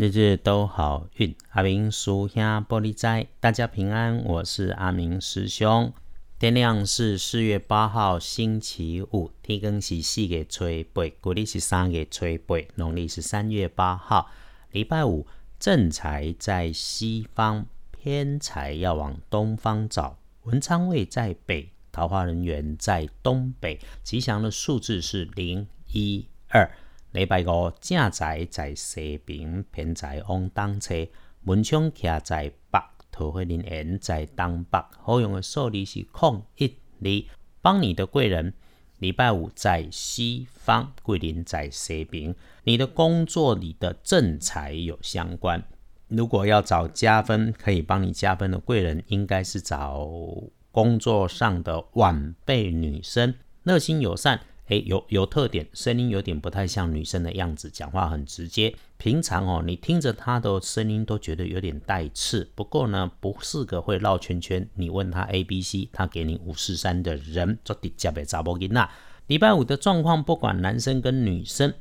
日日都好运。阿明叔兄玻璃斋，大家平安。我是阿明师兄。天亮是四月八号星期五，天更是四月初八，国历是三月初八，农历是三月八号，礼拜五。正财在西方，偏财要往东方找。文昌位在北，桃花人缘在东北。吉祥的数字是零一二。礼拜五正财在西边，偏财往东侧。文昌徛在北，桃花人缘在东北。好用的数字是空一二。帮你的贵人，礼拜五在西方，贵人在西边。你的工作里的正财有相关。如果要找加分，可以帮你加分的贵人，应该是找工作上的晚辈女生，热心友善，诶，有有特点，声音有点不太像女生的样子，讲话很直接。平常哦，你听着她的声音都觉得有点带刺。不过呢，不是个会绕圈圈。你问她 A、B、C，她给你五四三的人，做底加倍查波吉娜。礼拜五的状况，不管男生跟女生。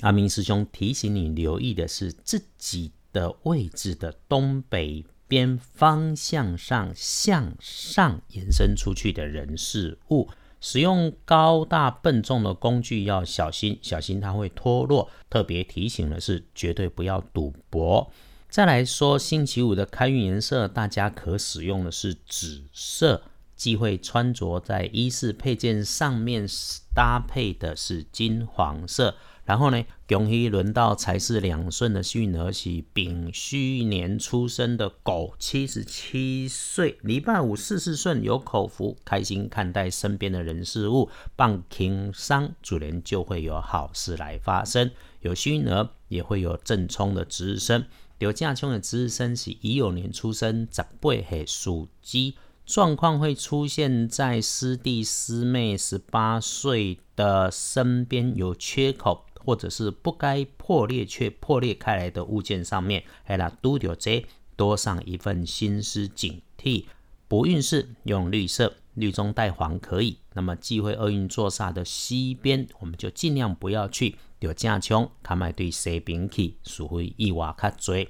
阿明师兄提醒你留意的是自己的位置的东北边方向上向上延伸出去的人事物，使用高大笨重的工具要小心，小心它会脱落。特别提醒的是，绝对不要赌博。再来说星期五的开运颜色，大家可使用的是紫色，忌讳穿着在衣饰配件上面搭配的是金黄色。然后呢，恭喜轮到财势两顺的幸运儿是丙戌年出生的狗，七十七岁，礼拜五事事顺，有口福，开心看待身边的人事物，棒轻伤，主人就会有好事来发生。有幸运儿也会有正冲的值日生，有驾冲的值日生是乙酉年出生，十八岁属鸡，状况会出现在师弟师妹十八岁的身边有缺口。或者是不该破裂却破裂开来的物件上面，哎啦，都有这多上一份心思警惕。不运势用绿色，绿中带黄可以。那么忌讳厄运坐煞的西边，我们就尽量不要去。有加穷，他们对西边去，属于一瓦卡追。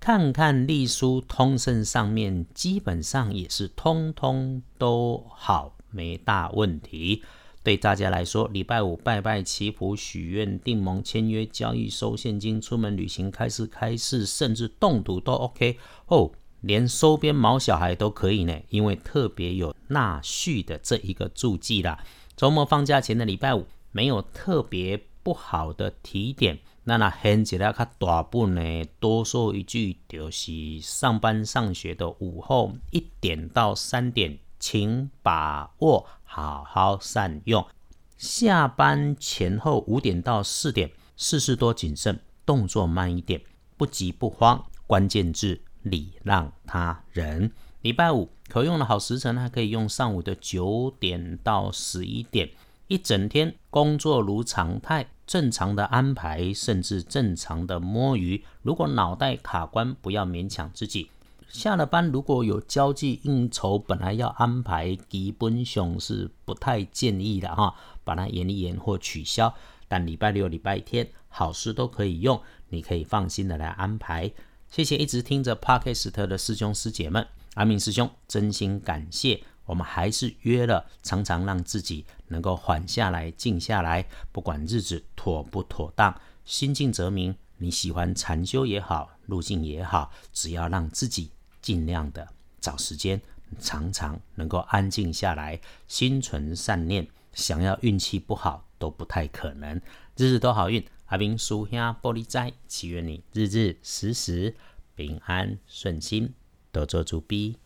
看看隶书通胜上面，基本上也是通通都好，没大问题。对大家来说，礼拜五拜拜祈福、许愿、订盟、签约、交易、收现金、出门旅行、开市、开市，甚至动土都 OK 哦，连收编毛小孩都可以呢，因为特别有纳序的这一个注记啦。周末放假前的礼拜五，没有特别不好的提点。那那很起来较大本呢，多说一句，就是上班上学的午后一点到三点。请把握，好好善用。下班前后五点到四点，事事多谨慎，动作慢一点，不急不慌。关键字礼让他人。礼拜五可用的好时辰，还可以用上午的九点到十一点。一整天工作如常态，正常的安排，甚至正常的摸鱼。如果脑袋卡关，不要勉强自己。下了班如果有交际应酬，本来要安排，基本上是不太建议的哈，把它延一延或取消。但礼拜六、礼拜天好事都可以用，你可以放心的来安排。谢谢一直听着 Podcast 的师兄师姐们，阿明师兄真心感谢。我们还是约了，常常让自己能够缓下来、静下来，不管日子妥不妥当，心静则明。你喜欢禅修也好，路径也好，只要让自己。尽量的找时间，常常能够安静下来，心存善念，想要运气不好都不太可能。日日都好运，阿兵叔兄玻璃斋，祈愿你日日时时平安顺心，多做主逼。